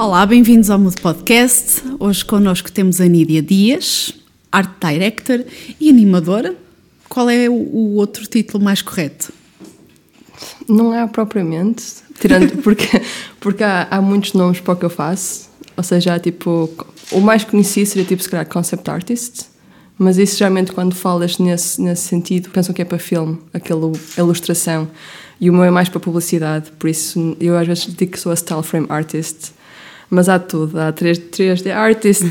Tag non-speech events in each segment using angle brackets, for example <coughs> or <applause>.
Olá, bem-vindos ao Mudo Podcast. Hoje connosco temos a Nídia Dias, Art Director e animadora. Qual é o, outro título mais correto? Não é propriamente, tirando, <laughs> porque, porque há, há muitos nomes para o que eu faço. Ou seja, há, tipo, o mais conhecido seria tipo, se calhar, concept artist. Mas isso geralmente quando falas nesse, nesse sentido, pensam que é para filme, aquela ilustração. E o meu é mais para publicidade, por isso eu às vezes digo que sou a style frame artist. Mas há tudo, há 3D artist,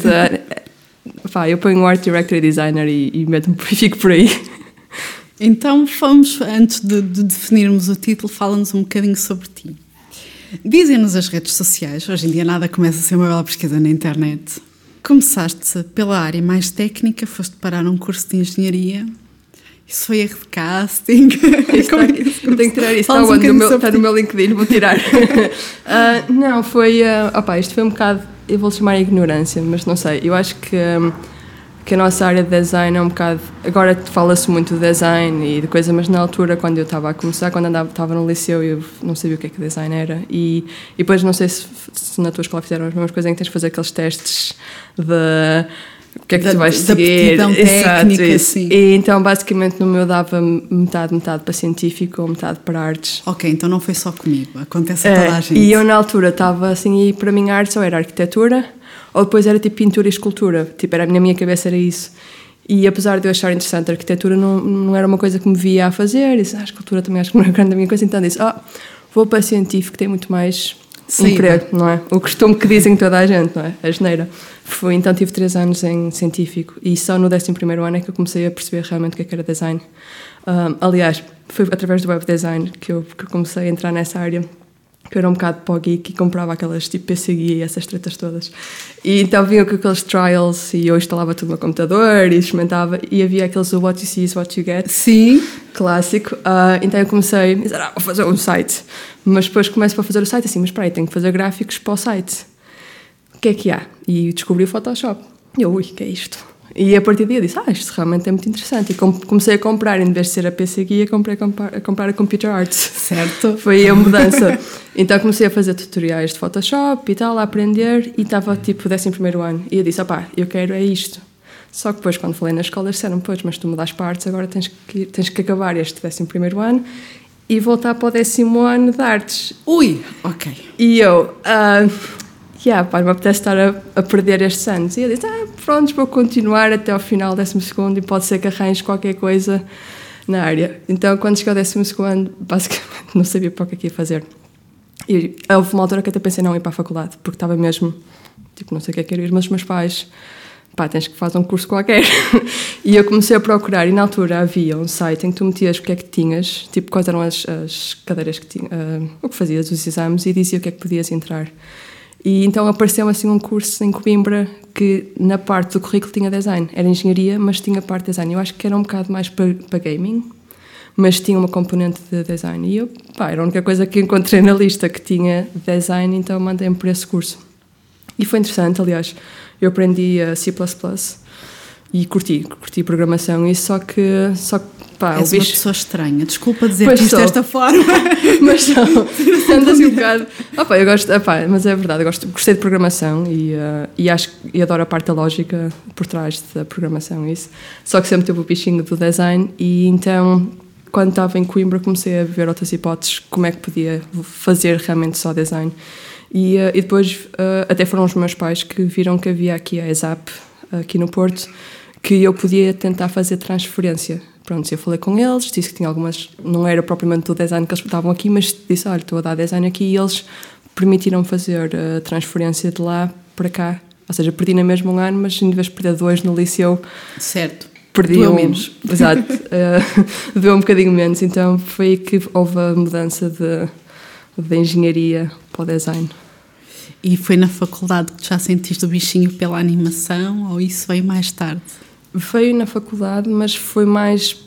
<laughs> pá, eu ponho art director e designer e, e meto-me e <laughs> fico por aí. Então vamos, antes de, de definirmos o título, fala-nos um bocadinho sobre ti. Dizem-nos as redes sociais, hoje em dia nada começa a ser uma bela pesquisa na internet. Começaste pela área mais técnica, foste parar um curso de engenharia. Isso foi erro de casting. Está, é <laughs> eu tenho que tirar isso. Está, um no meu, está no meu LinkedIn, vou tirar. uh, <laughs> não, foi. Uh, opa, isto foi um bocado. Eu vou chamar ignorância, mas não sei. Eu acho que. Um, que a nossa área de design é um bocado. Agora fala-se muito de design e de coisa, mas na altura, quando eu estava a começar, quando andava, estava no liceu, eu não sabia o que é que design era. E, e depois, não sei se, se na tua escola fizeram as mesmas coisas, em que tens de fazer aqueles testes de o que é que da, tu vais seguir. Técnica, Exato, sim. E então, basicamente, no meu dava metade, metade para científico ou metade para artes. Ok, então não foi só comigo, acontece a toda a é, gente. E eu, na altura, estava assim, e para mim, artes ou era arquitetura ou depois era tipo pintura e escultura. Tipo, era, na minha cabeça era isso. E apesar de eu achar interessante a arquitetura, não, não era uma coisa que me via a fazer. Disse, ah, a escultura também acho que não é grande a minha coisa. Então disse, ah, vou para científico, tem muito mais Sim, emprego, não é? O costume que dizem toda a gente, não é? A geneira. Fui, então tive três anos em científico e só no 11 ano é que eu comecei a perceber realmente o que, é que era design. Um, aliás, foi através do web design que eu, que eu comecei a entrar nessa área que eu era um bocado para o geek e comprava aquelas tipo PC Guia e essas tretas todas. E então vinha com aqueles trials e eu instalava tudo no computador e experimentava e havia aqueles What You See is What You Get. Sim. Clássico. Uh, então eu comecei a dizer, ah, vou fazer um site. Mas depois começo para fazer o site assim, mas espera aí, tenho que fazer gráficos para o site. O que é que há? E descobri o Photoshop. E eu, ui, o que é isto? E a partir daí eu disse, ah, isto realmente é muito interessante. E comecei a comprar, em vez de ser a PC Guia, comprei a comprar, a comprar a Computer Arts. Certo. <laughs> Foi a mudança. então comecei a fazer tutoriais de Photoshop e tal, a aprender, e estava tipo décimo primeiro ano. E eu disse, opá, eu quero é isto. Só que depois, quando falei na escola, disseram, pois, mas tu mudas partes, agora tens que, tens que acabar este décimo primeiro ano e voltar para o décimo ano de artes. Ui, ok. E eu, uh, yeah, pá, me apetece estar a, a, perder estes anos. E eu disse, ah, pronto, vou continuar até ao final do décimo segundo e pode ser que arranjes qualquer coisa na área. Então, quando cheguei ao décimo segundo, basicamente não sabia para o que é que ia fazer. E houve uma altura que até pensei não ir para a faculdade, porque estava mesmo, tipo, não sei o que é que ir, mas os meus pais, pá, tens que fazer um curso qualquer. <laughs> e eu comecei a procurar, e na altura havia um site em que tu metias o que é que tinhas, tipo, quais eram as, as cadeiras que tinhas, uh, o que fazias, os exames, e dizia o que é que podias entrar. E então apareceu assim um curso em Coimbra que na parte do currículo tinha design. Era engenharia, mas tinha parte de design. Eu acho que era um bocado mais para, para gaming, mas tinha uma componente de design. E eu, pá, era a única coisa que encontrei na lista que tinha design, então mandei-me por esse curso. E foi interessante, aliás. Eu aprendi C++ e curti, curti programação e só que, só que pá, És bicho... uma pessoa estranha, desculpa dizer isto sou. desta forma. <laughs> mas só, sendo assim um bocado. Opa, eu gosto, opa, mas é verdade, eu gosto, gostei de programação e, uh, e acho e adoro a parte da lógica por trás da programação isso. Só que sempre tive o bichinho do design e então quando estava em Coimbra comecei a ver outras hipóteses como é que podia fazer realmente só design. E, uh, e depois uh, até foram os meus pais que viram que havia aqui a ESAP aqui no Porto que eu podia tentar fazer transferência. Pronto, eu falei com eles, disse que tinha algumas, não era propriamente do design que eles estavam aqui, mas disse, olha, estou a dar design aqui e eles permitiram fazer a transferência de lá para cá. Ou seja, perdi na mesma um ano, mas em vez de perder dois no liceu... Certo. Perdi Doeu um, menos. <laughs> Exato. uh, doeu um bocadinho menos, então foi aí que houve a mudança de, de engenharia para o design. E foi na faculdade que já sentiste o bichinho pela animação ou isso veio mais tarde? Veio na faculdade, mas foi mais,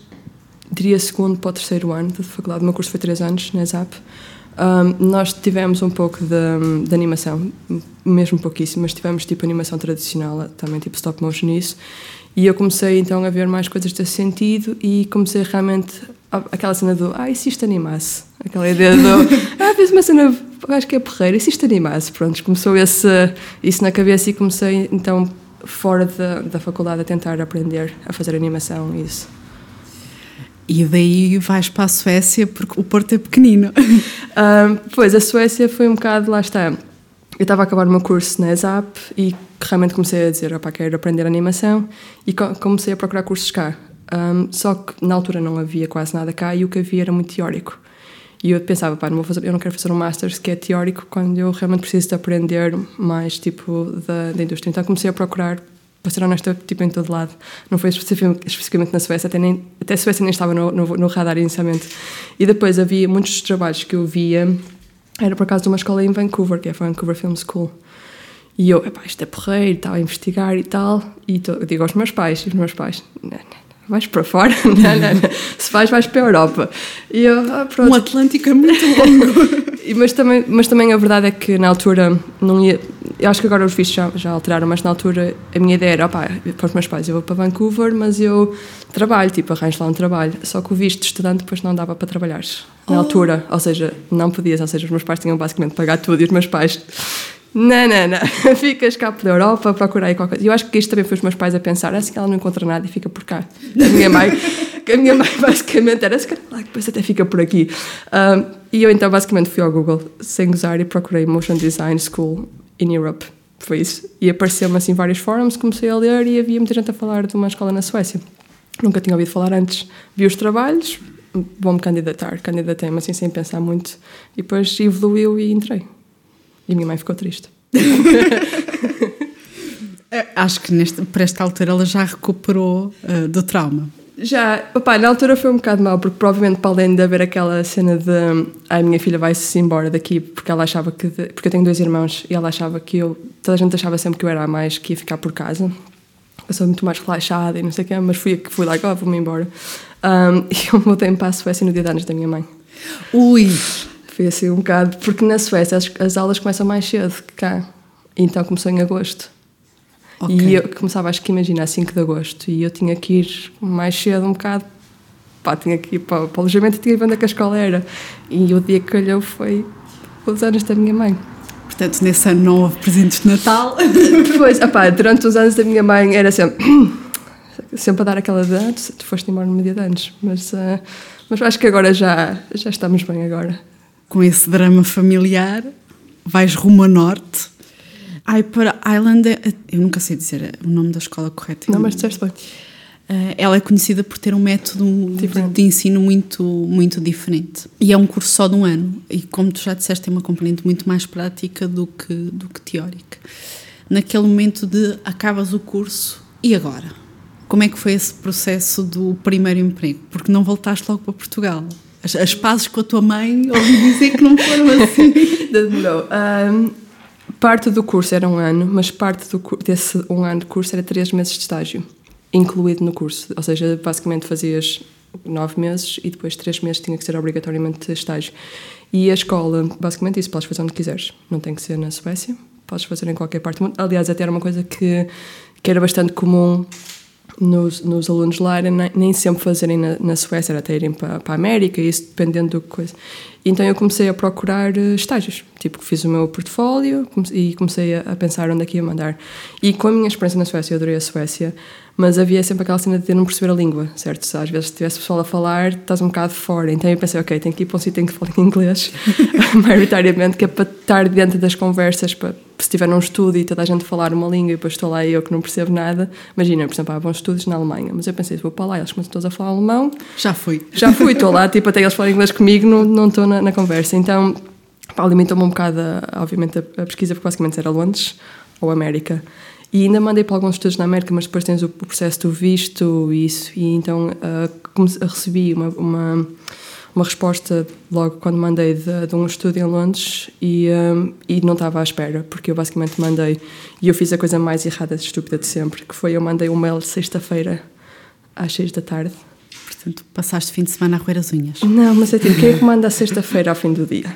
diria, segundo para o terceiro ano da faculdade. O meu curso foi três anos, na ESAP. Um, nós tivemos um pouco de, de, animação, mesmo pouquíssimo, mas tivemos tipo animação tradicional, também tipo stop motion isso. E eu comecei então a ver mais coisas desse sentido e comecei realmente aquela cena do ah, e se isto animasse? Aquela ideia do <laughs> ah, fiz uma cena acho que é porreiro, e se isto animasse? Pronto, começou esse, isso na cabeça e comecei então fora da, da faculdade a tentar aprender a fazer animação e isso. E daí vais para a Suécia porque o Porto é pequenino. Um, <laughs> pois, a Suécia foi um bocado, lá está. Eu estava a acabar o meu curso na ESAP e realmente comecei a dizer, opá, quero aprender animação e comecei a procurar cursos cá. Um, só que na altura não havia quase nada cá e o que havia era muito teórico. E eu pensava, pá, não vou fazer, eu não quero fazer um Masters que é teórico quando eu realmente preciso de aprender mais, tipo, da, da indústria. Então comecei a procurar, para ser honesta, tipo, em todo lado. Não foi especificamente na Suécia, até, nem, até a Suécia nem estava no, no, no radar inicialmente. E depois havia muitos trabalhos que eu via, era por acaso de uma escola em Vancouver, que é a Vancouver Film School. E eu, epá, isto é porreiro, estava a investigar e tal. E tô, digo aos meus pais, e os meus pais, não, não, vais para fora? <laughs> não, não, não. Se vais, vais para a Europa. E eu, ah, pronto. Um Atlântico é muito longo. <laughs> mas, também, mas também a verdade é que na altura não ia. Eu acho que agora os vistos já, já alteraram, mas na altura a minha ideia era: opá, para os meus pais, eu vou para Vancouver, mas eu trabalho, tipo, arranjo lá um trabalho. Só que o visto de estudante depois não dava para trabalhar na oh. altura. Ou seja, não podias, ou seja, os meus pais tinham basicamente pagar tudo e os meus pais não, não, não. <laughs> Ficas cá pela Europa, procurar aí qualquer coisa. Eu acho que isto também foi os meus pais a pensar, assim que ela não encontra nada e fica por cá. A minha mãe, <laughs> a minha mãe basicamente era, se calhar depois até fica por aqui. Um, e eu então basicamente fui ao Google, sem gozar, e procurei Motion Design School in Europe. Foi isso. E apareceu-me assim vários fóruns, comecei a ler e havia muita gente a falar de uma escola na Suécia. Nunca tinha ouvido falar antes. Vi os trabalhos, vou-me candidatar. Candidatei-me assim sem pensar muito. E depois evoluiu e entrei. E a minha mãe ficou triste. <laughs> Acho que neste, para esta altura ela já recuperou uh, do trauma. Já, opa, na altura foi um bocado mal, porque provavelmente para além de haver aquela cena de a minha filha vai-se embora daqui, porque ela achava que. De, porque eu tenho dois irmãos e ela achava que eu. Toda a gente achava sempre que eu era a mais que ia ficar por casa. Eu sou muito mais relaxada e não sei o quê, mas fui que fui lá, oh, vou-me embora. Um, <laughs> e eu mudei-me para a Suécia no dia de anos da minha mãe. Ui! Foi assim um bocado, porque na Suécia as, as aulas começam mais cedo que cá. Então começou em agosto. Okay. E eu começava, acho que imagina, a 5 de agosto. E eu tinha que ir mais cedo um bocado. Pá, tinha que ir para, para o alojamento e tinha que ver onde é que a escola era. E o dia que calhou foi os anos da minha mãe. Portanto, nesse ano não houve presentes de Natal? <laughs> Pois, opá, durante os anos da minha mãe era sempre. <coughs> sempre a dar aquela de. Ah, tu foste embora no dia de anos. Mas, uh, mas acho que agora já, já estamos bem agora com esse drama familiar, vais rumo a norte. Para Island, eu nunca sei dizer o nome da escola correto. Não, mas disseste bem. Uh, ela é conhecida por ter um método de, de, ensino muito, muito diferente. E é um curso só de um ano. E como tu já disseste, tem uma componente muito mais prática do que, do que teórica. Naquele momento de acabas o curso, e agora? Como é que foi esse processo do primeiro emprego? Porque não voltaste logo para Portugal. As, as pazes com a tua mãe, ouvi dizer que não foram <laughs> assim. Demorou. Um, parte do curso era um ano, mas parte do, desse um ano de curso era três meses de estágio, incluído no curso. Ou seja, basicamente fazias nove meses e depois três meses tinha que ser obrigatoriamente estágio. E a escola, basicamente isso, podes fazer onde quiseres. Não tem que ser na Suécia, podes fazer em qualquer parte do mundo. Aliás, até era uma coisa que, que era bastante comum nos, nos alunos lá era nem sempre fazerem na, na Suécia, era até irem para, para a América, isso dependendo do coisa. Então eu comecei a procurar eh, estágios, tipo, fiz o meu portfólio e comecei a, a pensar onde é que ia mandar. E com a minha experiência na Suécia, eu adorei a Suécia, mas havia sempre aquela cena de não perceber a língua, certo? Se às vezes tivesse pessoal a falar, estás um bocado fora. Então eu pensei, ok, tenho que ir para um sítio em que fale <laughs> inglês, <laughs> maioritariamente, que é para estar dentro das conversas, para se tiver num estudo e toda a gente falar uma língua e depois estou lá e eu que não percebo nada. Imagina, por exemplo, há bons estudos na Alemanha, mas eu pensei, vou para lá, eles começam todos a falar alemão. Já fui. Já fui, estou lá, <laughs> tipo, até eles falam inglês comigo, não, não estou na, na conversa. Então, limitou-me um bocado, obviamente, a, a pesquisa, porque basicamente era Londres ou América. E ainda mandei para alguns estudos na América, mas depois tens o, processo do visto e isso. E então uh, recebi uma, uma, uma, resposta logo quando mandei de, de um estudo em Londres e, um, e não estava à espera, porque eu basicamente mandei. E eu fiz a coisa mais errada, estúpida de sempre, que foi eu mandei um mail sexta-feira às seis da tarde. Portanto, passaste o fim de semana a roer as unhas. Não, mas é tipo, quem é que manda sexta-feira ao fim do dia?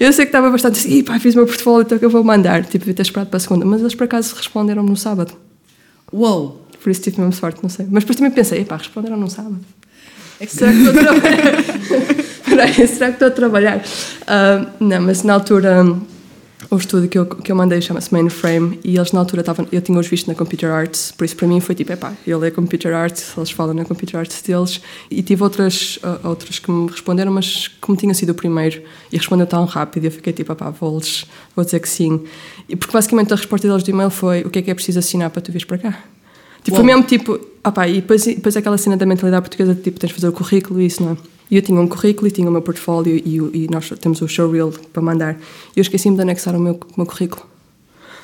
Eu sei que estava bastante assim, pá, fiz o meu portfólio, então que eu vou mandar. Tipo, devia ter esperado para a segunda. Mas eles por acaso responderam no sábado. Uou! Por isso tive mesmo sorte, não sei. Mas depois também pensei, pá, responderam no sábado. É que será que <laughs> será que estou a trabalhar? Uh, não, mas na altura o estudo que eu, que eu mandei chama-se Mainframe e eles na altura estavam, eu tinha-os visto na Computer Arts, por isso para mim foi tipo, epá, eu leio Computer Arts, eles falam na Computer Arts deles e tive outras, uh, outras que me responderam, mas como tinha sido o primeiro e respondeu tão rápido, eu fiquei tipo, epá, vou-lhes, vou dizer que sim. E porque basicamente a resposta deles do e-mail foi, o que é que é preciso assinar para tu vires para cá? Tipo, foi mesmo tipo, opá, e depois, depois aquela cena da mentalidade portuguesa, tipo, tens de fazer o currículo e isso, não é? E eu tinha um currículo e tinha o meu portfólio e, e nós temos o showreel para mandar. E eu esqueci-me de anexar o meu, o meu currículo.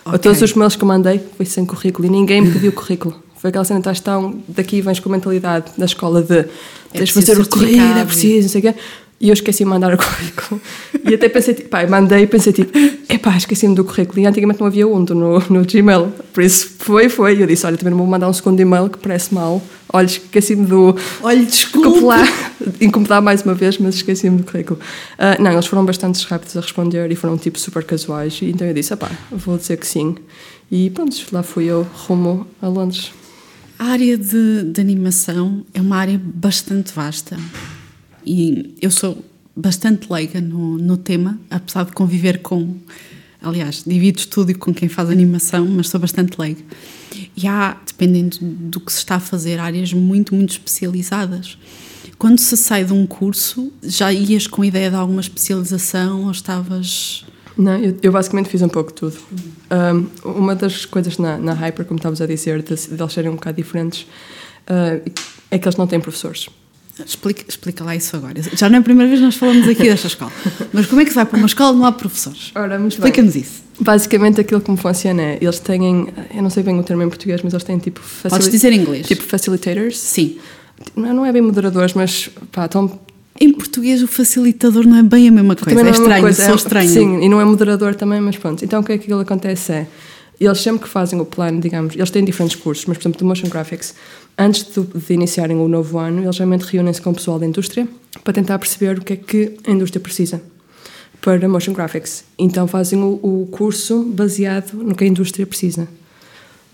Okay. A todos os mails que eu mandei foi sem currículo e ninguém me pediu <laughs> currículo. Foi aquela cena, estás tão. Daqui vens com a mentalidade da escola de é tens de fazer o currículo, é preciso, não sei o quê. E eu esqueci de mandar o currículo. E até pensei, tipo, pá, mandei e pensei, tipo, epá, esqueci-me do currículo. E antigamente não havia um no, no Gmail. Por isso foi, foi. E eu disse, olha, também não vou mandar um segundo e-mail que parece mal. Olha, esqueci-me do. Olha, desculpa. incomodar mais uma vez, mas esqueci-me do currículo. Uh, não, eles foram bastante rápidos a responder e foram, tipo, super casuais. E então eu disse, pá, vou dizer que sim. E pronto, lá fui eu rumo a Londres. A área de, de animação é uma área bastante vasta. E eu sou bastante leiga no, no tema, apesar de conviver com. Aliás, divido estúdio com quem faz animação, mas sou bastante leiga. E há, dependendo do que se está a fazer, áreas muito, muito especializadas. Quando se sai de um curso, já ias com ideia de alguma especialização ou estavas. Não, eu, eu basicamente fiz um pouco tudo. Um, uma das coisas na, na Hyper, como estavas a dizer, de, de eles serem um bocado diferentes, uh, é que eles não têm professores. Explica, explica lá isso agora. Já não é a primeira vez que nós falamos aqui desta escola. Mas como é que se vai para uma escola não há professores? Explica-nos isso. Basicamente aquilo como funciona é, eles têm, eu não sei bem o termo em português, mas eles têm tipo... Podes dizer em inglês. Tipo facilitators. Sim. Não, é bem moderadores, mas pá, estão... Em português o facilitador não é bem a mesma coisa, é, é estranho, coisa. sou é, estranho. Sim, e não é moderador também, mas pronto. Então o que é que aquilo acontece é, eles sempre que fazem o plano, digamos, eles têm diferentes cursos, mas por exemplo, do Motion Graphics, antes de, de iniciarem o novo ano, eles geralmente reúnem-se com o pessoal da indústria para tentar perceber o que é que a indústria precisa para Motion Graphics. Então fazem o, o curso baseado no que a indústria precisa.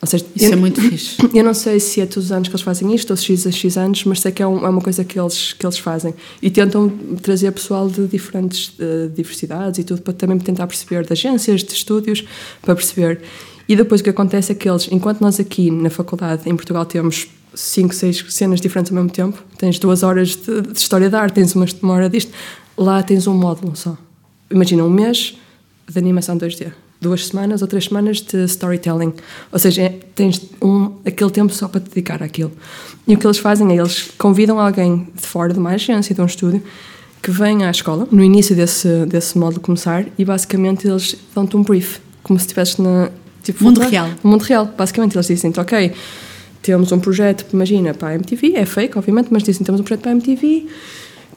Seja, Isso eu, é muito <laughs> fixe. Eu não sei se é todos os anos que eles fazem isto ou se X a X anos, mas sei que é, um, é uma coisa que eles, que eles fazem. E tentam trazer pessoal de diferentes uh, diversidades e tudo para também tentar perceber, de agências, de estúdios, para perceber. E depois o que acontece é que eles, enquanto nós aqui na faculdade em Portugal temos cinco, seis cenas diferentes ao mesmo tempo, tens duas horas de, de história da arte, tens uma, uma hora disto, lá tens um módulo só. Imagina um mês de animação 2D, duas semanas ou três semanas de storytelling. Ou seja, é, tens um, aquele tempo só para te dedicar àquilo. E o que eles fazem é eles convidam alguém de fora de uma agência, de um estúdio, que venha à escola, no início desse, desse módulo começar, e basicamente eles dão-te um brief, como se estivesse na. Tipo, mundo real. Mundo real. Basicamente, eles dizem ok, temos um projeto, imagina, para a MTV, é fake, obviamente, mas dizem temos um projeto para a MTV,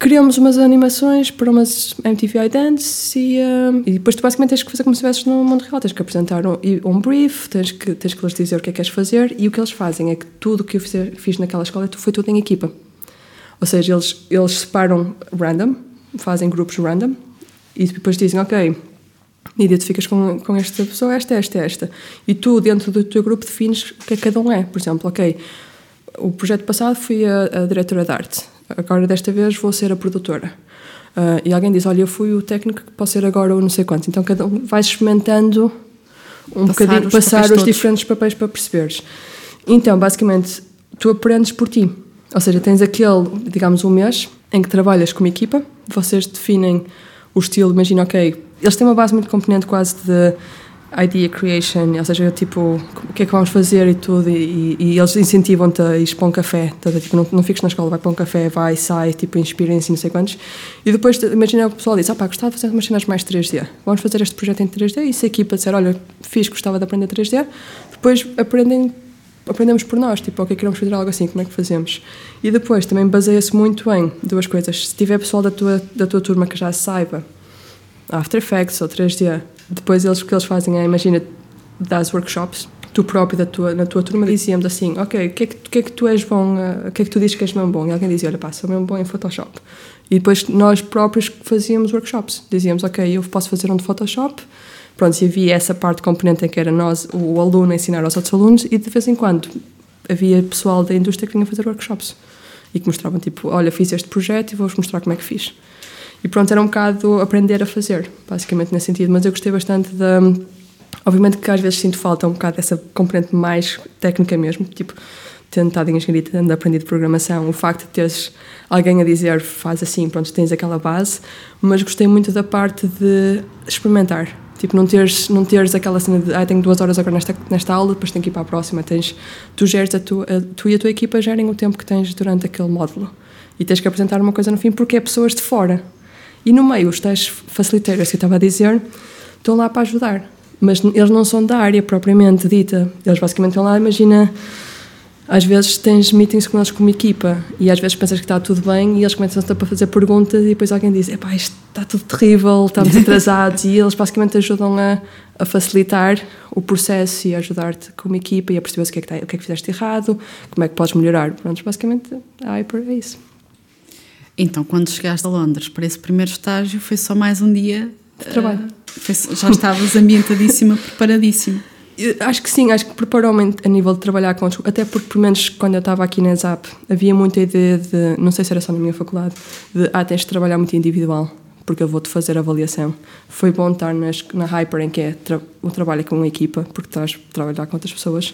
criamos umas animações para umas MTV Idents e, uh, e depois tu basicamente tens que fazer como se estivesse no mundo real, tens que apresentar um, um, brief, tens que, tens que lhes dizer o que é que queres fazer e o que eles fazem é que tudo o que eu fiz, fiz naquela escola foi tudo em equipa. Ou seja, eles, eles separam random, fazem grupos random e depois dizem, ok, e identificas com, com esta pessoa, esta, esta, esta. E tu, dentro do teu grupo, defines o que é que cada um é. Por exemplo, ok, o projeto passado fui a, a diretora de arte, agora desta vez vou ser a produtora. Uh, e alguém diz, olha, eu fui o técnico que posso ser agora ou não sei quanto. Então cada um vai experimentando um passar bocadinho, os passar os todos. diferentes papéis para perceberes. Então, basicamente, tu aprendes por ti. Ou seja, tens aquele, digamos, um mês em que trabalhas como equipa, vocês definem o estilo, imagina, ok, eles têm uma base muito componente quase de idea creation, ou seja, tipo, o que é que vamos fazer e tudo, e, e eles incentivam-te a ir para um café, tá, tipo, não, não fiques na escola, vai para um café, vai, sai, tipo, inspirem-se, não sei quantos. E depois, imagina o pessoal diz, ah pá, gostava de fazer umas cenas mais 3D, vamos fazer este projeto em 3D, e se a equipa disser, olha, fiz, gostava de aprender 3D, depois aprendem aprendemos por nós, tipo, ok, queremos fazer algo assim, como é que fazemos? E depois também baseia-se muito em duas coisas. Se tiver pessoal da tua, da tua turma que já saiba After Effects ou 3D, depois eles, o que eles fazem é, imagina, das workshops, tu próprio da tua, na tua turma dizíamos assim, ok, o que, é que, que, é que tu és bom, uh, o que é que tu dizes que és mesmo bom? E alguém dizia, olha pá, sou mesmo bom em Photoshop. E depois nós próprios fazíamos workshops, dizíamos, ok, eu posso fazer um de Photoshop, pronto, e havia essa parte componente em que era nós, o aluno, ensinar aos outros alunos, e de vez em quando havia pessoal da indústria que vinha fazer workshops e que mostravam tipo, olha, fiz este projeto e vou-vos mostrar como é que fiz. E pronto, era um bocado aprender a fazer, basicamente nesse sentido. Mas eu gostei bastante da. Obviamente que às vezes sinto falta um bocado dessa componente mais técnica mesmo, tipo, tendo estado em engenharia, tendo aprendido programação, o facto de teres alguém a dizer faz assim, pronto, tens aquela base, mas gostei muito da parte de experimentar. Tipo, não teres, não teres aquela cena de ah, tenho duas horas agora nesta, nesta aula, depois tenho que ir para a próxima. Tens, tu, geres a tu, a, tu e a tua equipa gerem o tempo que tens durante aquele módulo. E tens que apresentar uma coisa no fim porque é pessoas de fora. E no meio, os tais facilitadores que eu estava a dizer estão lá para ajudar. Mas eles não são da área propriamente dita. Eles basicamente estão lá, imagina, às vezes tens meetings com eles como equipa e às vezes pensas que está tudo bem e eles começam a fazer perguntas e depois alguém diz: Epá, isto está tudo terrível, estamos atrasados. e eles basicamente ajudam a, a facilitar o processo e ajudar-te como equipa e a perceber o que, é que, está, o que é que fizeste errado, como é que podes melhorar. Pronto, basicamente a Hyper é isso. Então, quando chegaste a Londres para esse primeiro estágio, foi só mais um dia de trabalho. Uh, já estavas ambientadíssima, <laughs> preparadíssima. Acho que sim, acho que preparou-me a nível de trabalhar com até porque, pelo menos quando eu estava aqui na ZAP, havia muita ideia de, não sei se era só na minha faculdade, de ah, tens de trabalhar muito individual, porque eu vou-te fazer avaliação. Foi bom estar nas, na Hyper, em que é tra o trabalho com uma equipa, porque estás a trabalhar com outras pessoas,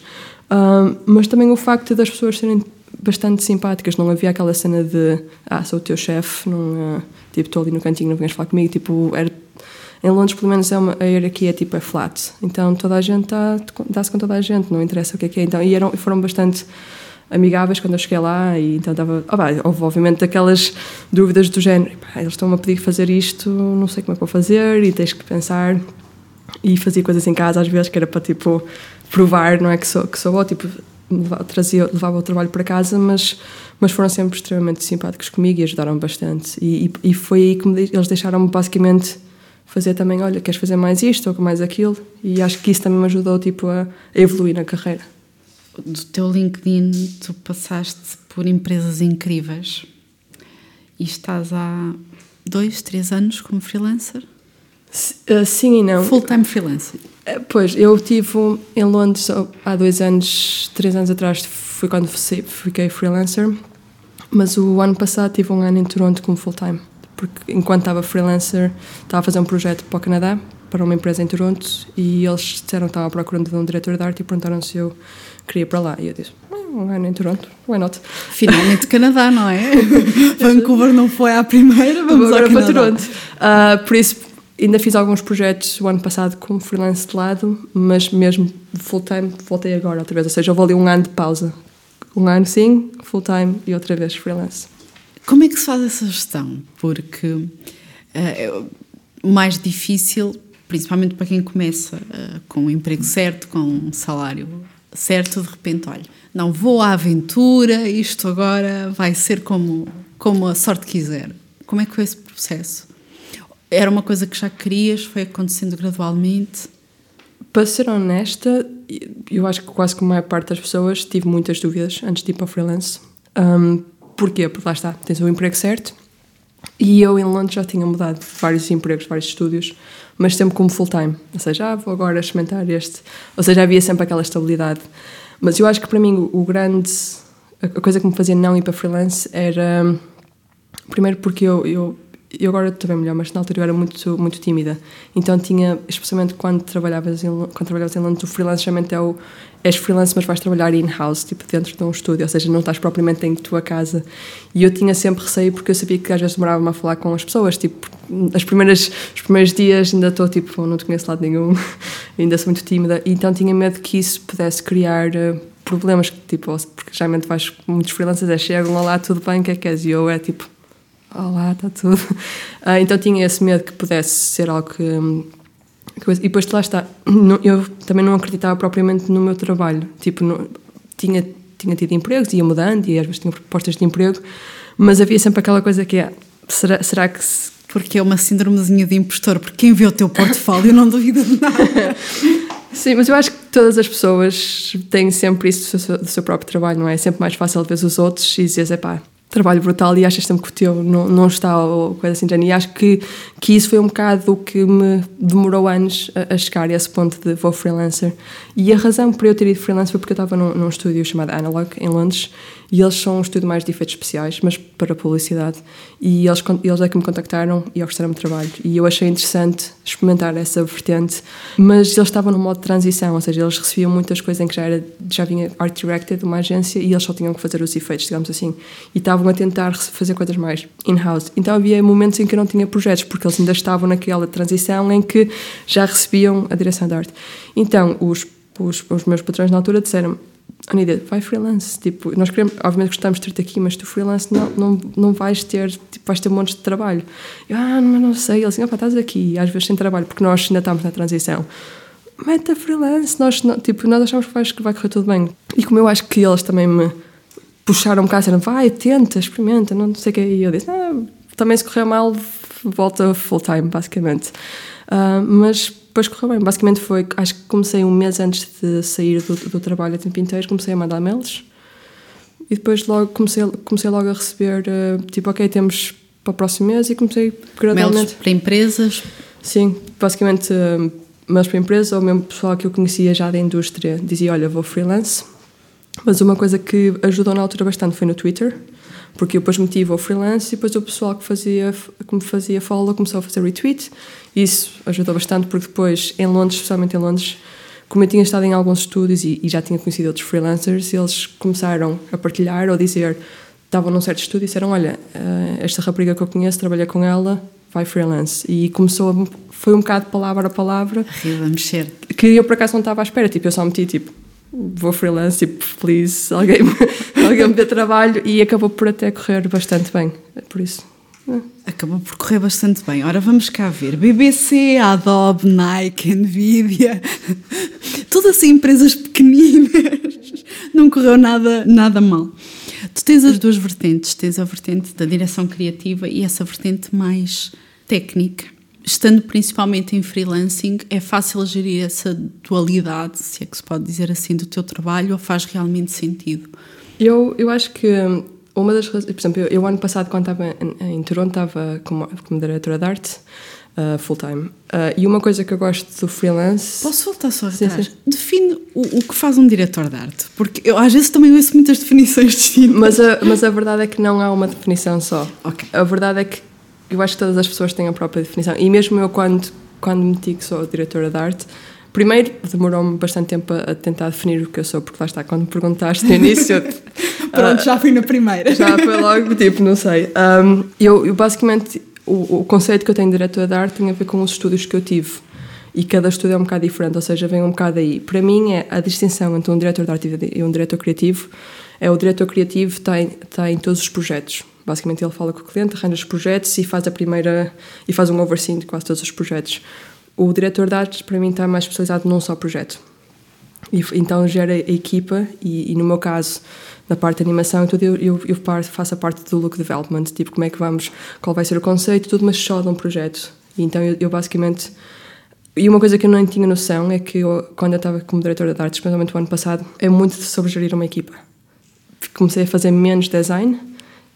um, mas também o facto das pessoas serem bastante simpáticas, não havia aquela cena de ah, sou o teu chefe, não, uh, tipo, estou ali no cantinho, não venhas falar comigo, tipo, era em Londres, pelo menos, é uma, a hierarquia tipo é flat. Então toda a gente tá, dá-se com toda a gente, não interessa o que é que é. Então, e eram, foram bastante amigáveis quando eu cheguei lá e então estava oh, houve obviamente aquelas dúvidas do género eles estão-me a pedir fazer isto não sei como é que vou fazer e tens que pensar e fazia coisas em casa às vezes que era para tipo provar não é que sou que sou bom tipo trazia levava o trabalho para casa mas mas foram sempre extremamente simpáticos comigo e ajudaram bastante e, e, e foi aí que me, eles deixaram-me basicamente fazer também, olha, queres fazer mais isto ou mais aquilo? E acho que isso também me ajudou tipo, a evoluir na carreira. Do teu LinkedIn, tu passaste por empresas incríveis e estás há dois, três anos como freelancer? Uh, sim e não. Full-time freelancer? Uh, pois, eu tive em Londres há dois anos, três anos atrás, foi quando fiquei freelancer, mas o ano passado tive um ano em Toronto como full-time porque enquanto estava freelancer, estava a fazer um projeto para o Canadá, para uma empresa em Toronto, e eles disseram que estavam procurando um diretor de arte e perguntaram se eu queria ir para lá. E eu disse, não é em Toronto, why not? Finalmente <laughs> Canadá, não é? Vancouver não foi à primeira, vamos agora para Toronto. Uh, por isso, ainda fiz alguns projetos o ano passado como freelance de lado, mas mesmo full time voltei agora outra vez. Ou seja, eu ali um ano de pausa. Um ano sim, full time e outra vez freelance. Como é que se faz essa gestão? Porque uh, é mais difícil, principalmente para quem começa uh, com um emprego certo, com um salário certo, de repente, olha, não vou à aventura, isto agora vai ser como, como a sorte quiser. Como é que foi esse processo? Era uma coisa que já querias, foi acontecendo gradualmente? Para ser honesta, eu acho que quase como a maior parte das pessoas tive muitas dúvidas antes de ir para o freelance. Um, Porquê? Porque lá está, tens o emprego certo. E eu em Londres já tinha mudado vários empregos, vários estúdios, mas sempre como full-time. Ou seja, ah, vou agora experimentar este. Ou seja, havia sempre aquela estabilidade. Mas eu acho que para mim o grande. A coisa que me fazia não ir para freelance era. Primeiro porque eu, eu eu agora estou bem melhor, mas na altura eu era muito, muito tímida. Então tinha, especialmente quando trabalhavas em, quando trabalhavas em Londres, o freelance geralmente é o. És freelance, mas vais trabalhar in-house, tipo dentro de um estúdio, ou seja, não estás propriamente em tua casa. E eu tinha sempre receio porque eu sabia que às vezes demorava-me a falar com as pessoas. Tipo, as primeiras, os primeiros dias ainda estou tipo, não te conheço lado nenhum, <laughs> ainda sou muito tímida. Então tinha medo que isso pudesse criar. Uh, problemas, tipo, porque geralmente vais, muitos freelancers é chegam lá, tudo bem, o que é que és? E eu é tipo, olá, está tudo. Ah, então tinha esse medo que pudesse ser algo que. que e depois lá está, eu também não acreditava propriamente no meu trabalho. Tipo, não, tinha, tinha tido empregos, ia mudando e às vezes tinha propostas de emprego, mas havia sempre aquela coisa que é: será, será que. Se... Porque é uma síndromezinha de impostor, porque quem vê o teu portfólio não duvida de nada. <laughs> Sim, mas eu acho que todas as pessoas têm sempre isso do seu, do seu próprio trabalho, não é? É sempre mais fácil ver os outros e dizer, pá, trabalho brutal e achas sempre que o teu não, não está ou coisa assim. E acho que, que isso foi um bocado o que me demorou anos a, a, chegar a esse ponto de vou freelancer. E a razão para eu ter ido freelancer foi porque eu estava num, num estúdio chamado Analog, em Londres, E eles são um estúdio mais de efeitos especiais, mas para publicidade. E eles, eles é que me contactaram e ofereceram-me trabalho. E eu achei interessante experimentar essa vertente, mas eles estavam no modo de transição, ou seja, eles recebiam muitas coisas em que já, era, já vinha art directed, uma agência, e eles só tinham que fazer os efeitos, digamos assim. E estavam a tentar fazer coisas mais in-house. Então havia momentos em que eu não tinha projetos, porque eles ainda estavam naquela transição em que já recebiam a direção de arte. Então, os, os, os meus patrões na altura disseram Anida, vai freelance. Tipo, nós queremos, obviamente gostamos de ter-te aqui, mas tu freelance não, não, não vais ter, tipo, vais ter um monte de trabalho. Eu, ah, mas não sei. Ele assim, opa, estás aqui, às vezes sem trabalho, porque nós ainda estamos na transição. Meta freelance, nós, não, tipo, nós achamos que vai, que vai correr tudo bem. E como eu acho que eles também me puxaram um bocado, disseram, vai, tenta, experimenta, não sei o que. E eu disse, ah, também se correr mal, volta full time, basicamente. Uh, mas depois correu bem. Basicamente foi, acho que comecei um mês antes de sair do, do trabalho a tempo inteiro, comecei a mandar mails e depois logo comecei, comecei logo a receber, uh, tipo, ok, temos para o próximo mês e comecei gradualmente. Mails para empresas? Sim, basicamente uh, mails para empresas ou mesmo pessoal que eu conhecia já da indústria dizia, olha, vou freelance. Mas uma coisa que ajudou na altura bastante foi no Twitter porque eu depois meti o freelance e depois o pessoal que, fazia, que me fazia follow começou a fazer retweet. Isso ajudou bastante porque depois, em Londres, especialmente em Londres, como eu tinha estado em alguns estúdios e, e já tinha conhecido outros freelancers, eles começaram a partilhar ou dizer, estavam num certo estúdio e disseram, olha, eh, esta rapariga que eu conheço, trabalhei com ela, vai freelance. E começou, a, foi um bocado palavra a palavra. Arriba a mexer. Que eu por acaso não estava à espera, tipo, eu só meti tipo, vou freelance, tipo, please, alguém, alguém me dê trabalho e acabou por até correr bastante bem, por isso. É. Acabou por correr bastante bem. Ora, vamos cá ver. BBC, Adobe, Nike, Nvidia, todas assim empresas pequeninas. Não correu nada, nada mal. Tu tens as duas vertentes. Tens a vertente da direção criativa e essa vertente mais técnica estando principalmente em freelancing, é fácil gerir essa dualidade, se é que se pode dizer assim, do teu trabalho ou faz realmente sentido? Eu, eu acho que uma das razões, por exemplo, eu, eu ano passado, quando estava em, em Toronto, estava como, como diretora de arte. Uh, full time. Uh, e uma coisa que eu gosto do freelance. Posso voltar só atrás? Define o, o, que faz um diretor de arte, porque eu às vezes também ouço muitas definições distintas. Mas a, mas a verdade é que não há uma definição só. Okay. A verdade é que eu acho que todas as pessoas têm a própria definição. E mesmo eu, quando, quando meti que sou diretora de arte, primeiro demorou-me bastante tempo a, tentar definir o que eu sou, porque lá está, quando me perguntaste no início. <laughs> Pronto, uh, já fui na primeira. Já foi logo, tipo, não sei. Um, eu, eu, basicamente, o, o, conceito que eu tenho de diretora de arte tem a ver com os estudos que eu tive. E cada estudo é um bocado diferente, ou seja, vem um bocado aí. Para mim, é a distinção entre um diretor de arte e um diretor criativo é o diretor criativo tem, tem todos os projetos Basicamente ele fala com o cliente, arranja os projetos e faz a primeira e faz um overseeing de quase todos os projetos. O diretor de artes para mim está mais especializado num só projeto. E, então gera a equipa e, e, no meu caso na parte de animação tudo eu, eu, eu, faço a parte do look development tipo como é que vamos qual vai ser o conceito tudo mas só de um projeto e então eu, eu, basicamente e uma coisa que eu não tinha noção é que quando eu estava como diretora de arte especialmente o ano passado é muito sobre gerir uma equipa comecei a fazer menos design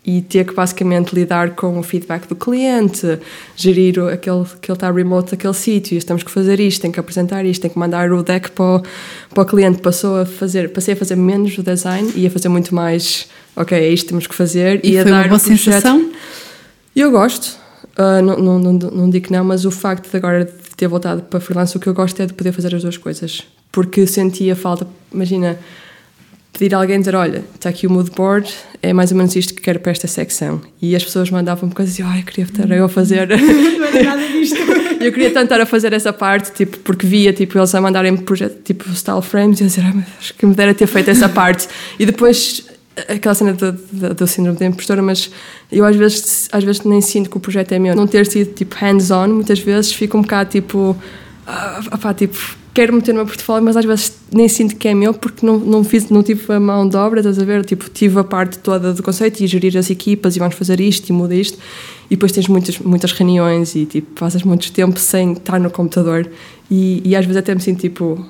e ter que basicamente lidar com o feedback do cliente, gerir aquele que ele está remote daquele sítio, temos que fazer isto, tem que apresentar isto, tem que mandar o deck para o, para o cliente, passou a fazer, passei a fazer menos o design e a fazer muito mais, ok, é isto que temos que fazer. E, e a foi dar uma boa sensação? Eu gosto, uh, não, não, não, não digo que não, mas o facto de agora de ter voltado para freelance, o que eu gosto é de poder fazer as duas coisas, porque sentia falta, imagina, pedir a alguém dizer: Olha, está aqui o mood board, é mais ou menos isto que quero para esta secção. E as pessoas mandavam-me coisas e ai, queria estar eu a fazer. <laughs> Não era nada disto. <laughs> eu queria tanto estar a fazer essa parte, tipo, porque via tipo, eles a mandarem projeto, tipo style frames e a dizer: ah, acho que me dera ter feito essa parte. E depois aquela cena do, do, do, síndrome da impostora, mas eu às vezes, às vezes nem sinto que o projeto é meu. Não ter sido tipo hands-on, muitas vezes fica um bocado tipo. Ah, pá, tipo quero meter no meu portfólio, mas às vezes nem sinto que é meu porque não, não, fiz, não tive a mão de obra, estás a ver? Tipo, tive a parte toda do conceito e gerir as equipas e vamos fazer isto e muda isto. E depois tens muitas, muitas reuniões e tipo, passas muito tempo sem estar no computador e, e às vezes até me sinto tipo,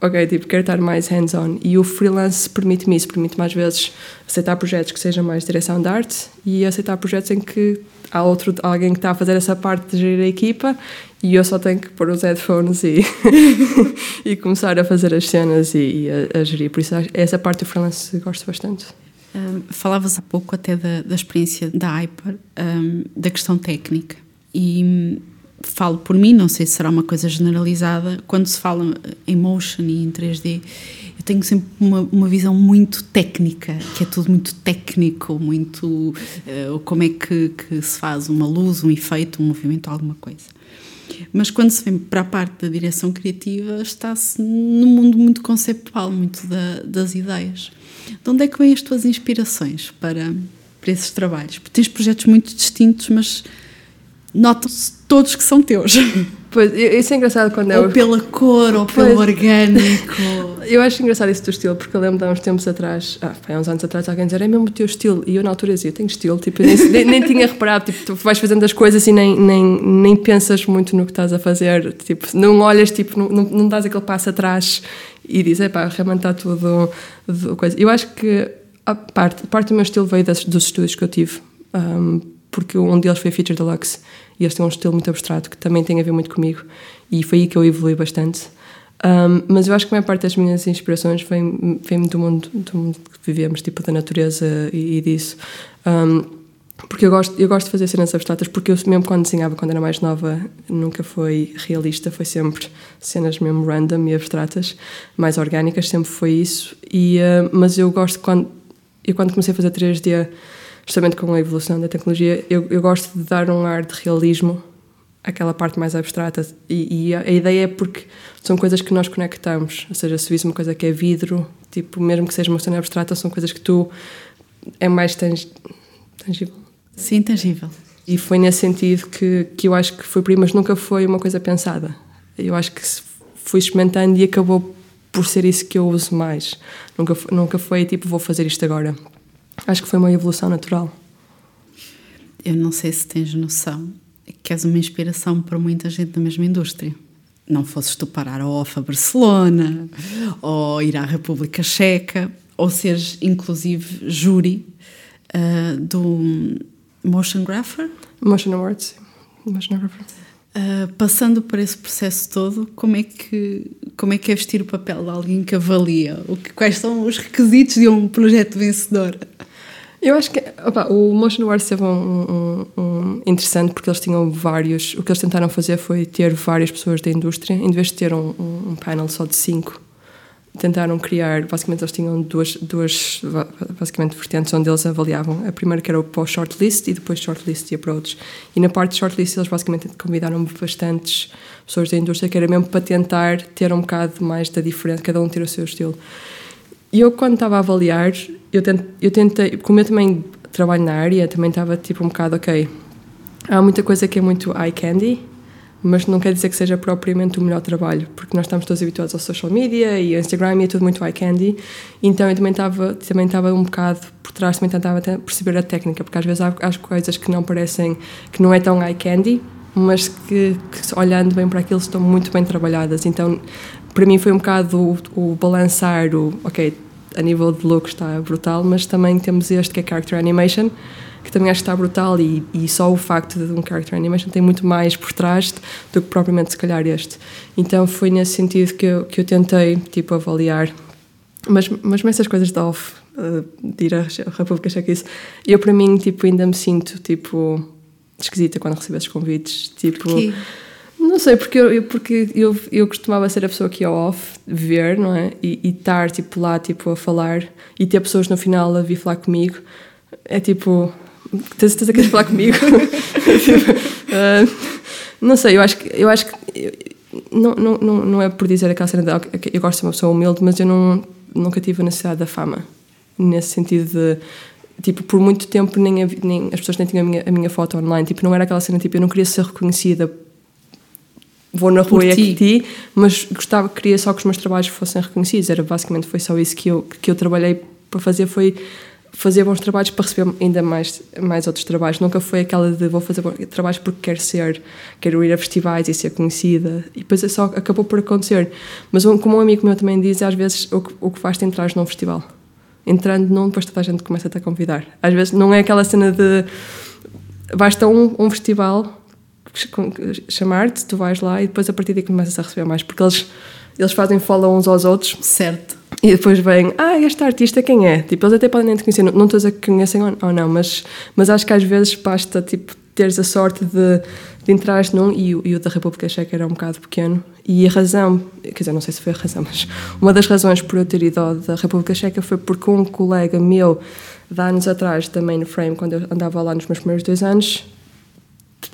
ok, tipo, quero estar mais hands-on. E o freelance permite-me isso, permite-me às vezes aceitar projetos que sejam mais direção de arte e aceitar projetos em que há outro, alguém que está a fazer essa parte de gerir a equipa e eu só tenho que pôr os headphones e, <laughs> e começar a fazer as cenas e, e a, a, gerir. Por isso, essa parte do freelance gosto bastante. Um, falavas há pouco até da, da experiência da Hyper, um, da questão técnica. E hum, falo por mim, não sei se será uma coisa generalizada, quando se fala em motion e em 3D, eu tenho sempre uma, uma visão muito técnica, que é tudo muito técnico, muito uh, como é que, que se faz uma luz, um efeito, um movimento, alguma coisa. Mas quando se vem para a parte da direção criativa, está-se num mundo muito conceptual, muito da, das ideias. De onde é que vêm as tuas inspirações para, para esses trabalhos? Porque tens projetos muito distintos, mas notam-se todos que são teus. <laughs> Pois, isso é engraçado quando é. Ou pela cor, ou pois, pelo orgânico. <laughs> eu acho engraçado esse teu estilo, porque eu lembro de há uns tempos atrás, ah, há uns anos atrás, alguém dizer é mesmo o teu estilo. E eu na altura dizia, tenho estilo, tipo, nem, nem, tinha reparado, tipo, tu vais fazendo as coisas e nem, nem, nem pensas muito no que estás a fazer, tipo, não olhas, tipo, não, não, não dás aquele passo atrás e dizes, é pá, realmente está tudo. coisa. Eu acho que a parte, parte do meu estilo veio das, dos estudos que eu tive. Um, porque um deles foi a Feature Deluxe e eles têm um estilo muito abstrato que também tem a ver muito comigo e foi aí que eu evolui bastante. Um, mas eu acho que a maior parte das minhas inspirações vem, vem do, mundo, do mundo que vivemos, tipo da natureza e, e disso. Um, porque eu gosto, eu gosto de fazer cenas abstratas, porque eu mesmo quando desenhava, quando era mais nova, nunca foi realista, foi sempre cenas mesmo random e abstratas, mais orgânicas, sempre foi isso. E, uh, mas eu gosto quando, eu quando comecei a fazer 3D justamente com a evolução da tecnologia, eu, eu gosto de dar um ar de realismo àquela parte mais abstrata. E, e a, a, ideia é porque são coisas que nós conectamos. Ou seja, se visse uma coisa que é vidro, tipo, mesmo que seja uma cena abstrata, são coisas que tu. é mais tangível. Sim, tangível. E foi nesse sentido que, que eu acho que foi por aí, mas nunca foi uma coisa pensada. Eu acho que fui experimentando e acabou por ser isso que eu uso mais. Nunca, nunca foi tipo, vou fazer isto agora. Acho que foi uma evolução natural. Eu não sei se tens noção que és uma inspiração para muita gente da mesma indústria. Não fosses tu parar ao OFA Barcelona, ou ir à República Checa, ou seres inclusive júri uh, do Motion Grapher? Motion Awards, Motion Grapher. Uh, passando por esse processo todo, como é que como é que é vestir o papel de alguém que avalia? O que, quais são os requisitos de um projeto vencedor? Eu acho que opa, o Motion Awards teve um, um, um, interessante porque eles tinham vários. O que eles tentaram fazer foi ter várias pessoas da indústria, em vez de ter um, um panel só de cinco. Tentaram criar, basicamente eles tinham duas, duas basicamente vertentes onde eles avaliavam. A primeira que era o pós-shortlist e depois shortlist e approach. E na parte de shortlist eles basicamente convidaram bastantes pessoas da indústria que era mesmo para tentar ter um bocado mais da diferença, cada um ter o seu estilo. E eu, quando estava a avaliar, eu, tente, eu tentei, como eu também trabalho na área, também estava tipo um bocado, ok, há muita coisa que é muito eye candy, mas não quer dizer que seja propriamente o melhor trabalho, porque nós estamos todos habituados ao social media e ao Instagram e é tudo muito eye candy, então eu também estava também estava um bocado por trás, também tentava perceber a técnica, porque às vezes há, há coisas que não parecem, que não é tão eye candy, mas que, que olhando bem para aquilo estão muito bem trabalhadas, então para mim foi um bocado o, o balançar o, ok, a nível de look está brutal, mas também temos este que é Character Animation, que também acho que está brutal e, e só o facto de um Character Animation tem muito mais por trás do que propriamente se calhar este. Então foi nesse sentido que eu, que eu tentei, tipo, avaliar. Mas, mas essas coisas de off, uh, de ir à República Checa, isso, eu para mim, tipo, ainda me sinto, tipo, esquisita quando recebo esses convites, tipo... Porquê? Não sei, porque eu, porque eu, eu costumava ser a pessoa que ia off, ver, não é? E, estar, tipo, lá, tipo, a falar e ter pessoas no final a vir falar comigo. É tipo, tens certeza que falar comigo? uh, <laughs> não sei, eu acho que, eu acho que não, não, não, não é por dizer aquela cena de eu gosto de ser uma pessoa humilde, mas eu não, nunca tive a necessidade da fama. Nesse sentido de tipo, por muito tempo nem, nem as pessoas nem tinham a minha, a minha foto online, tipo, não era aquela cena, tipo, eu não queria ser reconhecida vou na rua e é que ti, mas gostava, queria só que os meus trabalhos fossem reconhecidos. Era basicamente foi só isso que eu que eu trabalhei para fazer foi fazer bons trabalhos para receber ainda mais mais outros trabalhos. Nunca foi aquela de vou fazer trabalhos porque quero ser, quero ir a festivais e ser conhecida. E depois é só acabou por acontecer. Mas um, como um amigo meu também diz, às vezes o que, o que faz-te entrar num festival. Entrando num, depois toda a gente começa-te a convidar. Às vezes não é aquela cena de basta um, um festival chamar-te, tu vais lá e depois a partir daí começas a receber mais, porque eles eles fazem follow uns aos outros. Certo. E depois vem, ah, este artista quem é? Tipo, eles até podem nem te conhecer, não, não estou a dizer que conhecem ou não, mas, mas acho que às vezes basta, tipo, teres a sorte de, de entrar num, e, e o da República Checa era um bocado pequeno, e a razão, quer dizer, não sei se foi a razão, <laughs> mas uma das razões por eu ter ido ao da República Checa foi porque um colega meu, de anos atrás, também no Frame, quando eu andava lá nos meus primeiros dois anos,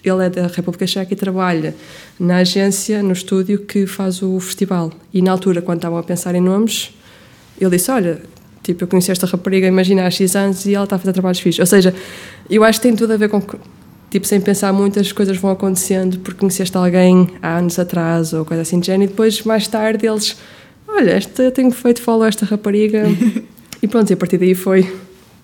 ele é da República Checa e trabalha na agência, no estúdio que faz o festival. E na altura, quando estavam a pensar em nomes, ele disse: Olha, tipo, eu conheci esta rapariga, imagina, há X anos e ela está a fazer trabalhos fixos. Ou seja, eu acho que tem tudo a ver com. Tipo, sem pensar muitas coisas vão acontecendo porque conheceste alguém há anos atrás ou coisa assim de género, e depois, mais tarde, eles: Olha, esta, eu tenho feito follow a esta rapariga. <laughs> e pronto, e a partir daí foi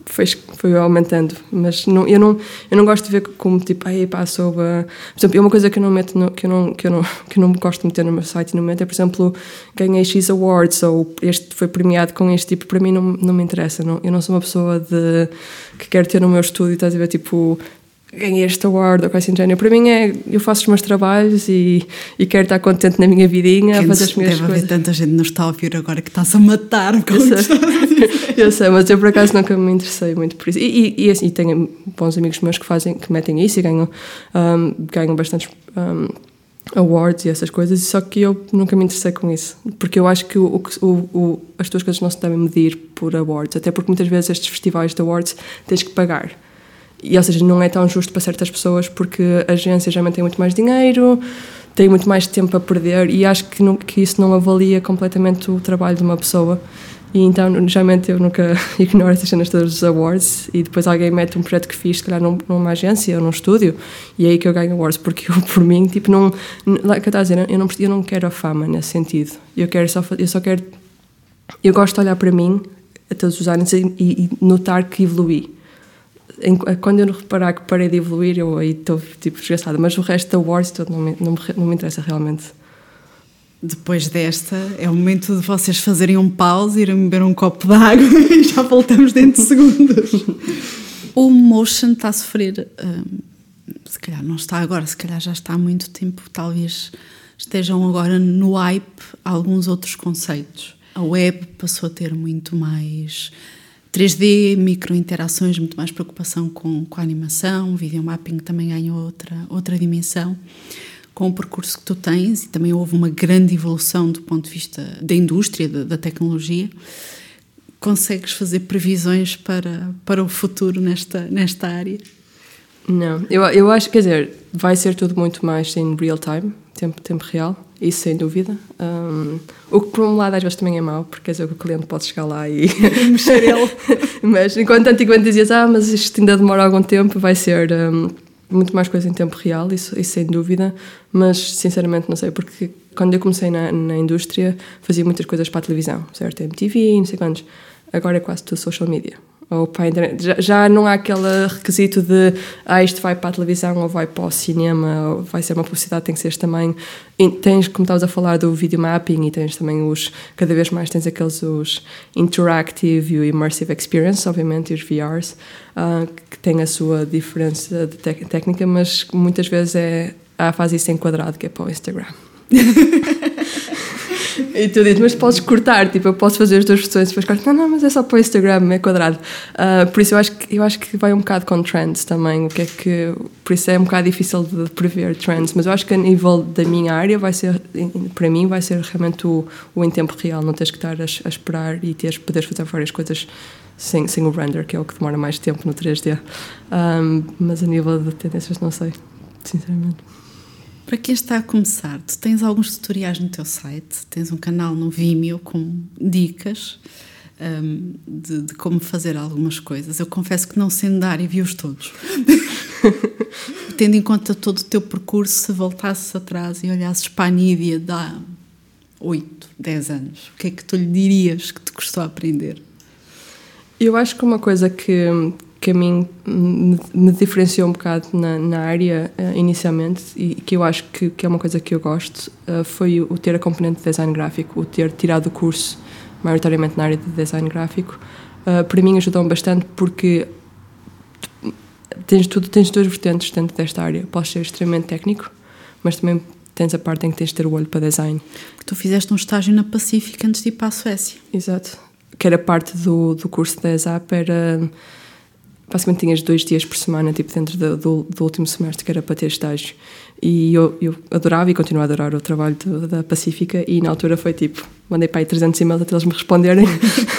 foi, foi aumentando, mas não, eu, não, eu não gosto de ver como tipo, aí pá, soube. Por exemplo, é uma coisa que eu não meto, no, que, eu não, que, eu não, <laughs> que eu não gosto de meter no meu site no momento é, por exemplo, ganhei X Awards ou este foi premiado com este tipo, para mim não, não me interessa. Não, eu não sou uma pessoa de, que quero ter no meu estúdio, estás a ver, tipo, ganhei este award ou coisa assim género. Para mim é, eu faço os meus trabalhos e, e quero estar contente na minha vidinha, a fazer as minhas deve coisas. haver tanta gente nos está a ouvir agora que está-se a matar com Eu sei. <laughs> Eu sei, mas eu por acaso nunca me interessei muito por isso. E, e, e, assim, tenho bons amigos meus que fazem, que metem isso e ganham, um, ganham bastantes um, awards e essas coisas, só que eu nunca me interessei com isso. Porque eu acho que o, o, o- as tuas coisas não se devem medir por awards, até porque muitas vezes estes festivais de awards tens que pagar. E, ou seja, não é tão justo para certas pessoas porque a agência geralmente tem muito mais dinheiro, tem muito mais tempo a perder e acho que, nu- que isso não avalia completamente o trabalho de uma pessoa. E então, geralmente, eu nunca <laughs> ignoro essas cenas todas dos awards e depois alguém mete um projeto que fiz, se calhar, num- numa agência ou num estúdio e é aí que eu ganho awards, porque eu, por mim, tipo, não... Lá que eu a dizer, eu não, eu não quero a fama nesse sentido. Eu, quero só, eu só quero... Eu gosto de olhar para mim a todos os anos e, e notar que evolui em- quando eu reparar que parei de evoluir, eu aí estou tipo desgastada. Mas o resto da awards todo não me, não, me, não me interessa realmente. Depois desta, é o momento de vocês fazerem um pause, irem beber um copo de água <laughs> e já voltamos dentro de segundos. o Motion está a sofrer, hum, se calhar não está agora, se calhar já está há muito tempo, talvez estejam agora no hype alguns outros conceitos. A web passou a ter muito mais 3D, micro-interações, muito mais preocupação com, com a animação, o videomapping também ganhou outra, outra dimensão com o percurso que tu tens e também houve uma grande evolução do ponto de vista da indústria, da, da tecnologia, consegues fazer previsões para, para o futuro nesta, nesta área? Não, eu, eu acho, quer dizer, vai ser tudo muito mais em real time, tempo, tempo real, isso sem dúvida. Um, o que por um lado às vezes também é mau, porque quer dizer que o cliente pode chegar lá e mexer ele. <laughs> mas enquanto antigamente dizias, ah, mas isto ainda demora algum tempo, vai ser um, muito mais coisa em tempo real, isso, isso sem dúvida. Mas sinceramente não sei, porque quando eu comecei na, na indústria fazia muitas coisas para a televisão, certo? MTV, não sei quantos. Agora é quase tudo social media ou para a internet. Já, já não há aquele requisito de ah, isto vai para a televisão ou vai para o cinema ou vai ser uma publicidade, tem que ser este tamanho. E tens, como estavas a falar, do video mapping e tens também os, cada vez mais tens aqueles os interactive e o immersive experience, obviamente, e os VRs, ah, que têm a sua diferença de técnica, mas muitas vezes é, ah, faz isso em quadrado, que é para o Instagram. <laughs> E tu dizes, mas podes cortar, tipo, eu posso fazer as duas versões, depois corto, não, não, mas é só para o Instagram, é quadrado. Ah, por isso eu acho, que, eu acho que vai um bocado com trends também, o que é que, por isso é um bocado difícil de prever trends, mas eu acho que a nível da minha área vai ser, para mim, vai ser realmente o, o em tempo real, não teres que estar a, a esperar e teres, poderes fazer várias coisas sem, sem o render, que é o que demora mais tempo no 3D. Ah, mas a nível de tendências não sei, sinceramente. Para quem está a começar, tu tens alguns tutoriais no teu site, tens um canal no Vimeo com dicas hum, de, de como fazer algumas coisas. Eu confesso que não sei andar e vi-os todos. <laughs> Tendo em conta todo o teu percurso, se voltasses atrás e olhasses para a Nídia de há 8, 10 anos, o que é que tu lhe dirias que te custou aprender? Eu acho que uma coisa que, que a mim me, diferenciou um bocado na, na área uh, inicialmente e que eu acho que, que é uma coisa que eu gosto uh, foi o ter a componente de design gráfico, o ter tirado o curso maioritariamente na área de design gráfico. Uh, para mim ajudou-me bastante porque tens tudo tens duas vertentes dentro desta área. Podes ser extremamente técnico, mas também tens a parte em que tens de ter o olho para design. Tu fizeste um estágio na Pacífica antes de ir para a Suécia. Exato. Que era parte do, do curso da ESAP, era basicamente tinhas dois dias por semana, tipo dentro do, do, do último semestre, que era para ter estágio. E eu, eu adorava e continuo a adorar o trabalho do, da Pacífica. E na altura foi tipo, mandei para aí 300 e-mails até eles me responderem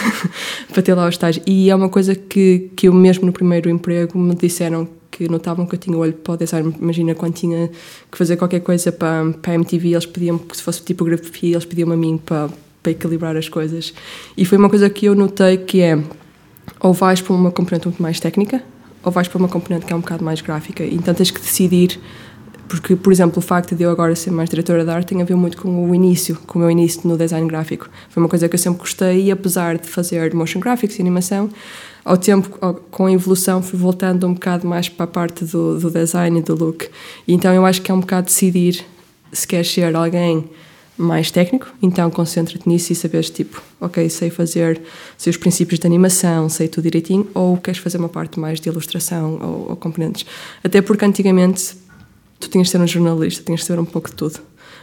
<laughs> para ter lá o estágio. E é uma coisa que, que eu, mesmo no primeiro emprego, me disseram que notavam que eu tinha o olho para o design. Imagina quando tinha que fazer qualquer coisa para, para a MTV, eles pediam, se fosse tipografia, eles pediam a mim para, para equilibrar as coisas. E foi uma coisa que eu notei que é ou vais para uma componente muito mais técnica ou vais para uma componente que é um bocado mais gráfica. Então tens que decidir porque, por exemplo, o facto de eu agora ser mais diretora de arte tem a ver muito com o início, com o meu início no design gráfico. Foi uma coisa que eu sempre gostei e, apesar de fazer motion graphics e animação, ao tempo, com a evolução, fui voltando um bocado mais para a parte do, do design e do look. Então eu acho que é um bocado decidir se queres ser alguém mais técnico, então concentra-te nisso e sabes, tipo, ok, sei fazer sei os princípios de animação, sei tudo direitinho, ou queres fazer uma parte mais de ilustração ou, ou componentes. Até porque antigamente tu tinhas de ser um jornalista, tinhas de ser um pouco de tudo.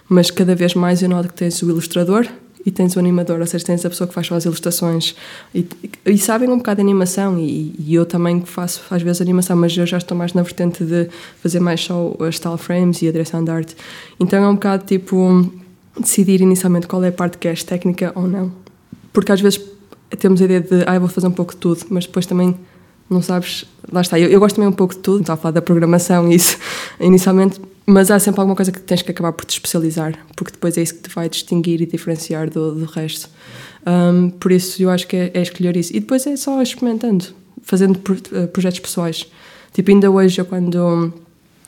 Mas cada vez mais eu noto que tens o ilustrador e tens o animador, ou seja, tens a pessoa que faz só as ilustrações e, e sabem um bocado de animação e, e, eu também faço às vezes animação, mas eu já estou mais na vertente de fazer mais só as style frames e a direção de arte. Então é um bocado tipo decidir inicialmente qual é a parte que és técnica ou não. Porque às vezes temos a ideia de, ah, eu vou fazer um pouco de tudo, mas depois também não sabes. Lá está. Eu, eu gosto também um pouco de tudo, estava a falar da programação e isso <laughs> inicialmente, mas há sempre alguma coisa que tens que acabar por te especializar, porque depois é isso que te vai distinguir e diferenciar do, do resto. Um, por isso eu acho que é, é, escolher isso. E depois é só experimentando, fazendo eh, projetos pessoais. Tipo, ainda hoje, eu quando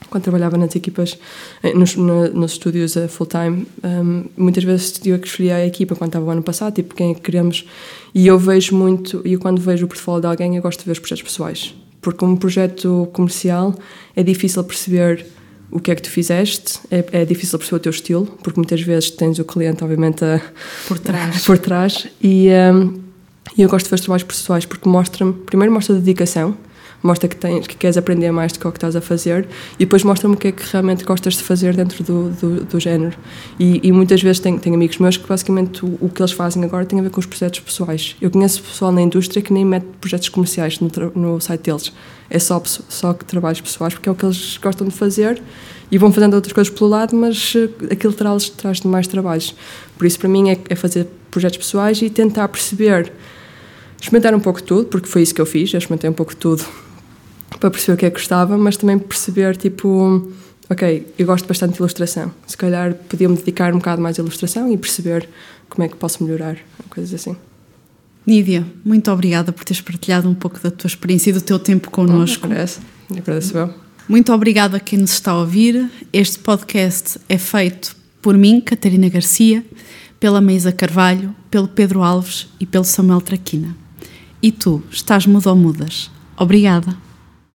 quando trabalhava nas equipas, eh, nos, nos estúdios a full time, um, muitas vezes eu que escolhia a equipa quando estava o ano passado, tipo quem é que queremos, e eu vejo muito, e quando vejo o portfólio de alguém, eu gosto de ver os projetos pessoais, porque um projeto comercial é difícil perceber o que é que tu fizeste, é, é difícil perceber o teu estilo, porque muitas vezes tens o cliente, obviamente, a, por trás, <laughs> por trás. E, um, e eu gosto de ver os trabalhos pessoais porque mostra-me, primeiro mostra dedicação, mostra que, tens, que queres aprender mais do que o que estás a fazer e depois mostra-me o que é que realmente gostas de fazer dentro do, do, do género. E, e, muitas vezes tenho, tenho amigos meus que basicamente o, o, que eles fazem agora tem a ver com os projetos pessoais. Eu conheço pessoal na indústria que nem mete projetos comerciais no, no site deles. É só, só trabalhos pessoais porque é o que eles gostam de fazer e vão fazendo outras coisas pelo lado, mas eh, aquilo traz, traz mais trabalhos. Por isso, para mim, é, é fazer projetos pessoais e tentar perceber experimentar um pouco tudo, porque foi isso que eu fiz, eu experimentei um pouco tudo para perceber o que é que gostava, mas também perceber, tipo, ok, eu gosto bastante de ilustração, se calhar podia-me dedicar um bocado mais à ilustração e perceber como é que posso melhorar, coisas assim. Nídia, muito obrigada por teres partilhado um pouco da tua experiência e do teu tempo connosco. Não, agradeço, agradeço. Muito obrigada a quem nos está a ouvir. Este podcast é feito por mim, Catarina Garcia, pela Meisa Carvalho, pelo Pedro Alves e pelo Samuel Traquina. E tu, estás mudo ou mudas? Obrigada.